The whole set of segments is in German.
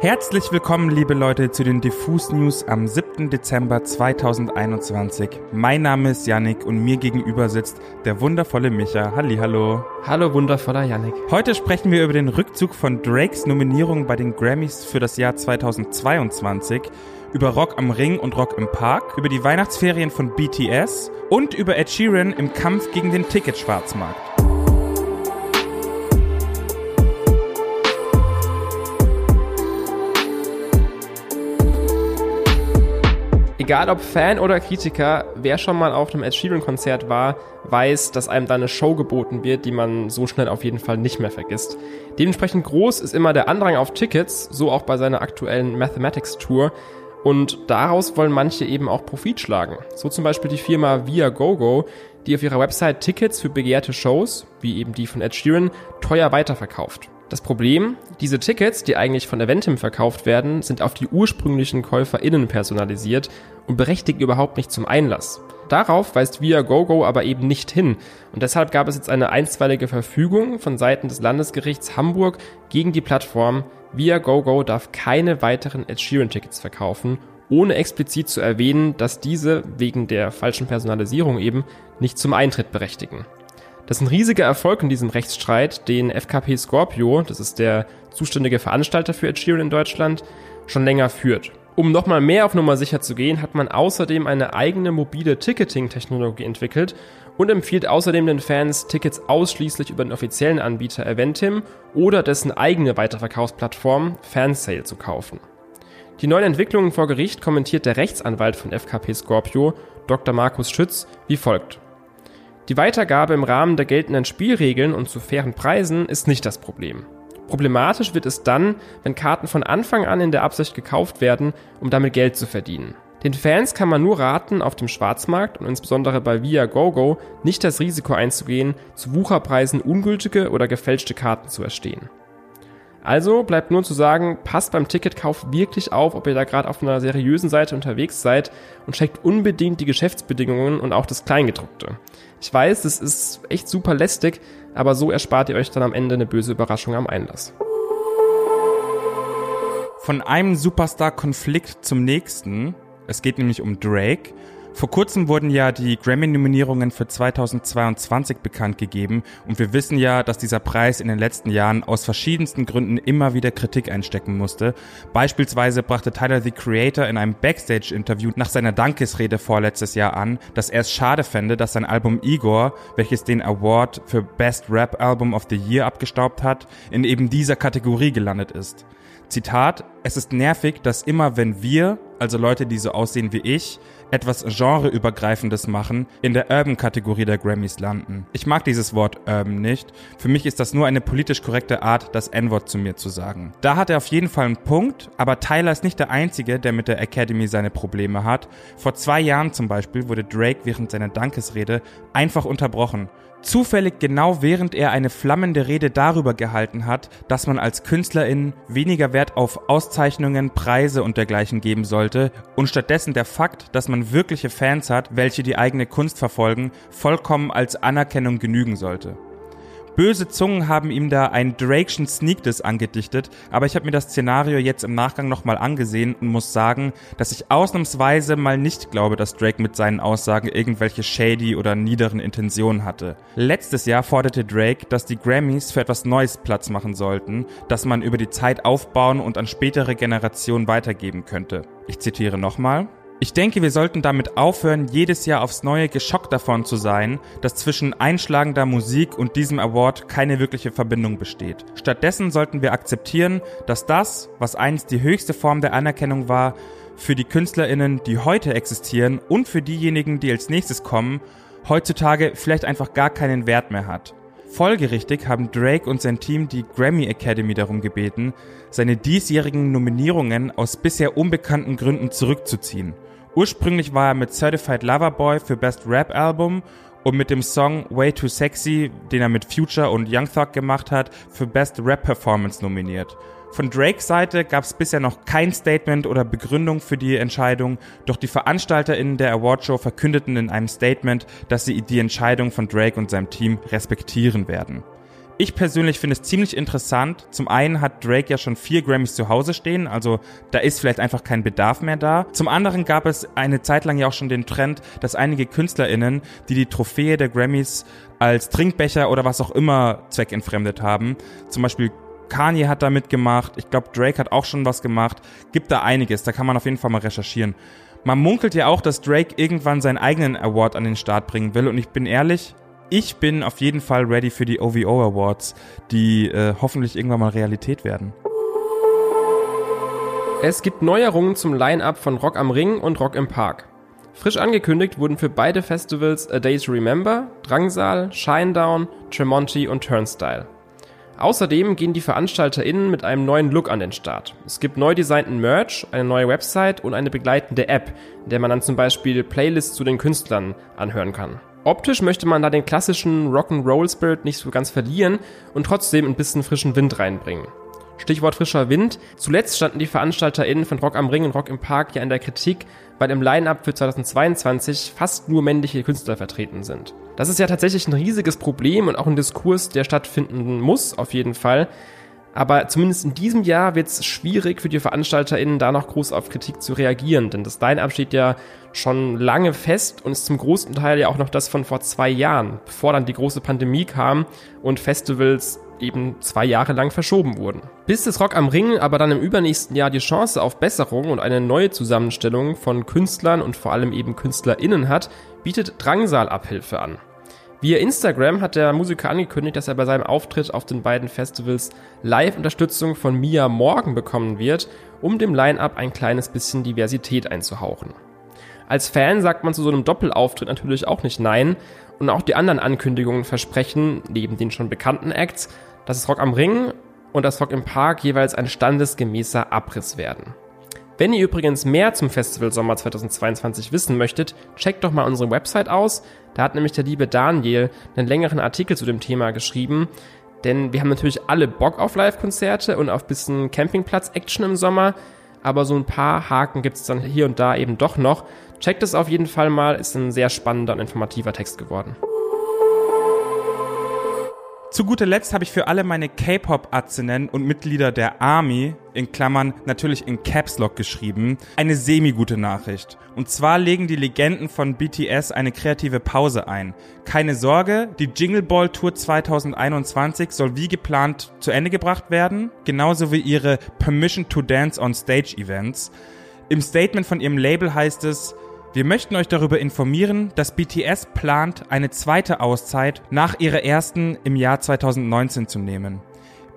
Herzlich willkommen, liebe Leute, zu den Diffus News am 7. Dezember 2021. Mein Name ist Yannick und mir gegenüber sitzt der wundervolle Micha. Hallo. Hallo, wundervoller Yannick. Heute sprechen wir über den Rückzug von Drakes Nominierung bei den Grammys für das Jahr 2022, über Rock am Ring und Rock im Park, über die Weihnachtsferien von BTS und über Ed Sheeran im Kampf gegen den Ticketschwarzmarkt. Egal ob Fan oder Kritiker, wer schon mal auf einem Ed Sheeran Konzert war, weiß, dass einem da eine Show geboten wird, die man so schnell auf jeden Fall nicht mehr vergisst. Dementsprechend groß ist immer der Andrang auf Tickets, so auch bei seiner aktuellen Mathematics Tour. Und daraus wollen manche eben auch Profit schlagen. So zum Beispiel die Firma Viagogo, die auf ihrer Website Tickets für begehrte Shows, wie eben die von Ed Sheeran, teuer weiterverkauft. Das Problem, diese Tickets, die eigentlich von Eventim verkauft werden, sind auf die ursprünglichen KäuferInnen personalisiert und berechtigen überhaupt nicht zum Einlass. Darauf weist Viagogo aber eben nicht hin und deshalb gab es jetzt eine einstweilige Verfügung von Seiten des Landesgerichts Hamburg gegen die Plattform. Viagogo darf keine weiteren Ed Sheeran Tickets verkaufen, ohne explizit zu erwähnen, dass diese wegen der falschen Personalisierung eben nicht zum Eintritt berechtigen. Das ist ein riesiger Erfolg in diesem Rechtsstreit, den FKP Scorpio, das ist der zuständige Veranstalter für Ed Sheeran in Deutschland, schon länger führt. Um nochmal mehr auf Nummer sicher zu gehen, hat man außerdem eine eigene mobile Ticketing-Technologie entwickelt und empfiehlt außerdem den Fans, Tickets ausschließlich über den offiziellen Anbieter Eventim oder dessen eigene Weiterverkaufsplattform Fansale zu kaufen. Die neuen Entwicklungen vor Gericht kommentiert der Rechtsanwalt von FKP Scorpio, Dr. Markus Schütz, wie folgt. Die Weitergabe im Rahmen der geltenden Spielregeln und zu fairen Preisen ist nicht das Problem. Problematisch wird es dann, wenn Karten von Anfang an in der Absicht gekauft werden, um damit Geld zu verdienen. Den Fans kann man nur raten, auf dem Schwarzmarkt und insbesondere bei Viagogo nicht das Risiko einzugehen, zu Wucherpreisen ungültige oder gefälschte Karten zu erstehen. Also bleibt nur zu sagen, passt beim Ticketkauf wirklich auf, ob ihr da gerade auf einer seriösen Seite unterwegs seid und checkt unbedingt die Geschäftsbedingungen und auch das Kleingedruckte. Ich weiß, das ist echt super lästig, aber so erspart ihr euch dann am Ende eine böse Überraschung am Einlass. Von einem Superstar-Konflikt zum nächsten. Es geht nämlich um Drake. Vor kurzem wurden ja die Grammy-Nominierungen für 2022 bekannt gegeben und wir wissen ja, dass dieser Preis in den letzten Jahren aus verschiedensten Gründen immer wieder Kritik einstecken musste. Beispielsweise brachte Tyler the Creator in einem Backstage-Interview nach seiner Dankesrede vorletztes Jahr an, dass er es schade fände, dass sein Album Igor, welches den Award für Best Rap Album of the Year abgestaubt hat, in eben dieser Kategorie gelandet ist. Zitat, es ist nervig, dass immer wenn wir, also Leute, die so aussehen wie ich, etwas Genreübergreifendes machen, in der Urban-Kategorie der Grammys landen. Ich mag dieses Wort Urban nicht. Für mich ist das nur eine politisch korrekte Art, das N-Wort zu mir zu sagen. Da hat er auf jeden Fall einen Punkt, aber Tyler ist nicht der Einzige, der mit der Academy seine Probleme hat. Vor zwei Jahren zum Beispiel wurde Drake während seiner Dankesrede einfach unterbrochen zufällig genau während er eine flammende Rede darüber gehalten hat, dass man als Künstlerin weniger Wert auf Auszeichnungen, Preise und dergleichen geben sollte und stattdessen der Fakt, dass man wirkliche Fans hat, welche die eigene Kunst verfolgen, vollkommen als Anerkennung genügen sollte. Böse Zungen haben ihm da ein Drake'schen Sneakdiss angedichtet, aber ich habe mir das Szenario jetzt im Nachgang nochmal angesehen und muss sagen, dass ich ausnahmsweise mal nicht glaube, dass Drake mit seinen Aussagen irgendwelche shady oder niederen Intentionen hatte. Letztes Jahr forderte Drake, dass die Grammys für etwas Neues Platz machen sollten, das man über die Zeit aufbauen und an spätere Generationen weitergeben könnte. Ich zitiere nochmal. Ich denke, wir sollten damit aufhören, jedes Jahr aufs Neue geschockt davon zu sein, dass zwischen einschlagender Musik und diesem Award keine wirkliche Verbindung besteht. Stattdessen sollten wir akzeptieren, dass das, was einst die höchste Form der Anerkennung war, für die Künstlerinnen, die heute existieren und für diejenigen, die als nächstes kommen, heutzutage vielleicht einfach gar keinen Wert mehr hat. Folgerichtig haben Drake und sein Team die Grammy Academy darum gebeten, seine diesjährigen Nominierungen aus bisher unbekannten Gründen zurückzuziehen. Ursprünglich war er mit Certified Lover Boy für Best Rap Album und mit dem Song Way Too Sexy, den er mit Future und Young Thug gemacht hat, für Best Rap Performance nominiert. Von Drakes Seite gab es bisher noch kein Statement oder Begründung für die Entscheidung, doch die VeranstalterInnen der Awardshow verkündeten in einem Statement, dass sie die Entscheidung von Drake und seinem Team respektieren werden. Ich persönlich finde es ziemlich interessant. Zum einen hat Drake ja schon vier Grammys zu Hause stehen, also da ist vielleicht einfach kein Bedarf mehr da. Zum anderen gab es eine Zeit lang ja auch schon den Trend, dass einige KünstlerInnen, die die Trophäe der Grammys als Trinkbecher oder was auch immer zweckentfremdet haben, zum Beispiel Kanye hat da mitgemacht, ich glaube Drake hat auch schon was gemacht, gibt da einiges, da kann man auf jeden Fall mal recherchieren. Man munkelt ja auch, dass Drake irgendwann seinen eigenen Award an den Start bringen will und ich bin ehrlich, ich bin auf jeden Fall ready für die OVO Awards, die äh, hoffentlich irgendwann mal Realität werden. Es gibt Neuerungen zum Line-Up von Rock am Ring und Rock im Park. Frisch angekündigt wurden für beide Festivals A Day to Remember, Drangsal, Shinedown, Tremonti und Turnstile. Außerdem gehen die VeranstalterInnen mit einem neuen Look an den Start. Es gibt neu designten Merch, eine neue Website und eine begleitende App, in der man dann zum Beispiel Playlists zu den Künstlern anhören kann. Optisch möchte man da den klassischen Rock'n'Roll-Spirit nicht so ganz verlieren und trotzdem ein bisschen frischen Wind reinbringen. Stichwort frischer Wind. Zuletzt standen die VeranstalterInnen von Rock am Ring und Rock im Park ja in der Kritik, weil im Line-Up für 2022 fast nur männliche Künstler vertreten sind. Das ist ja tatsächlich ein riesiges Problem und auch ein Diskurs, der stattfinden muss, auf jeden Fall. Aber zumindest in diesem Jahr wird es schwierig für die VeranstalterInnen, da noch groß auf Kritik zu reagieren. Denn das Line-Up steht ja schon lange fest und ist zum großen Teil ja auch noch das von vor zwei Jahren, bevor dann die große Pandemie kam und Festivals eben zwei Jahre lang verschoben wurden. Bis das Rock am Ring aber dann im übernächsten Jahr die Chance auf Besserung und eine neue Zusammenstellung von Künstlern und vor allem eben KünstlerInnen hat, bietet Drangsal Abhilfe an. Via Instagram hat der Musiker angekündigt, dass er bei seinem Auftritt auf den beiden Festivals Live-Unterstützung von Mia Morgan bekommen wird, um dem Line-Up ein kleines bisschen Diversität einzuhauchen. Als Fan sagt man zu so einem Doppelauftritt natürlich auch nicht nein und auch die anderen Ankündigungen versprechen, neben den schon bekannten Acts, dass das Rock am Ring und das Rock im Park jeweils ein standesgemäßer Abriss werden. Wenn ihr übrigens mehr zum Festival Sommer 2022 wissen möchtet, checkt doch mal unsere Website aus. Da hat nämlich der liebe Daniel einen längeren Artikel zu dem Thema geschrieben. Denn wir haben natürlich alle Bock auf Live-Konzerte und auf bisschen Campingplatz-Action im Sommer. Aber so ein paar Haken gibt es dann hier und da eben doch noch. Checkt es auf jeden Fall mal, ist ein sehr spannender und informativer Text geworden. Zu guter Letzt habe ich für alle meine K-Pop-Arzenen und Mitglieder der Army, in Klammern natürlich in Caps Lock geschrieben, eine semi-gute Nachricht. Und zwar legen die Legenden von BTS eine kreative Pause ein. Keine Sorge, die Jingle Ball Tour 2021 soll wie geplant zu Ende gebracht werden, genauso wie ihre Permission to Dance on Stage Events. Im Statement von ihrem Label heißt es, wir möchten euch darüber informieren, dass BTS plant, eine zweite Auszeit nach ihrer ersten im Jahr 2019 zu nehmen.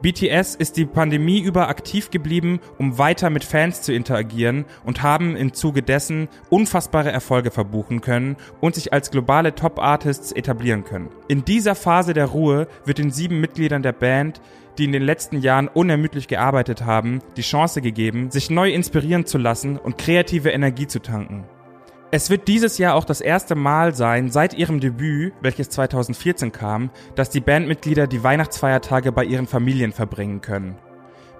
BTS ist die Pandemie über aktiv geblieben, um weiter mit Fans zu interagieren und haben im Zuge dessen unfassbare Erfolge verbuchen können und sich als globale Top-Artists etablieren können. In dieser Phase der Ruhe wird den sieben Mitgliedern der Band, die in den letzten Jahren unermüdlich gearbeitet haben, die Chance gegeben, sich neu inspirieren zu lassen und kreative Energie zu tanken. Es wird dieses Jahr auch das erste Mal sein, seit ihrem Debüt, welches 2014 kam, dass die Bandmitglieder die Weihnachtsfeiertage bei ihren Familien verbringen können.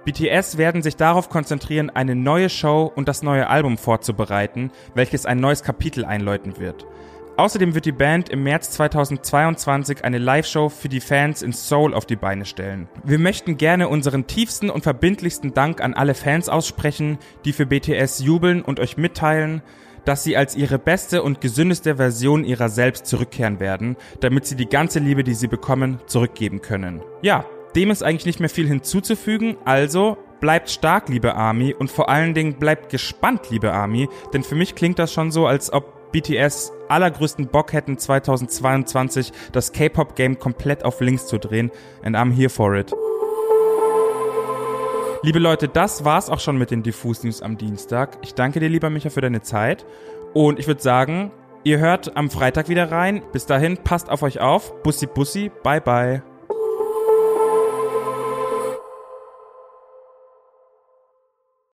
BTS werden sich darauf konzentrieren, eine neue Show und das neue Album vorzubereiten, welches ein neues Kapitel einläuten wird. Außerdem wird die Band im März 2022 eine Live-Show für die Fans in Seoul auf die Beine stellen. Wir möchten gerne unseren tiefsten und verbindlichsten Dank an alle Fans aussprechen, die für BTS jubeln und euch mitteilen, dass sie als ihre beste und gesündeste Version ihrer selbst zurückkehren werden, damit sie die ganze Liebe, die sie bekommen, zurückgeben können. Ja, dem ist eigentlich nicht mehr viel hinzuzufügen, also bleibt stark, liebe Army, und vor allen Dingen bleibt gespannt, liebe Army, denn für mich klingt das schon so, als ob BTS allergrößten Bock hätten, 2022 das K-Pop-Game komplett auf links zu drehen, and I'm here for it. Liebe Leute, das war's auch schon mit den Diffus News am Dienstag. Ich danke dir, lieber Micha, für deine Zeit. Und ich würde sagen, ihr hört am Freitag wieder rein. Bis dahin, passt auf euch auf. Bussi, bussi, bye, bye.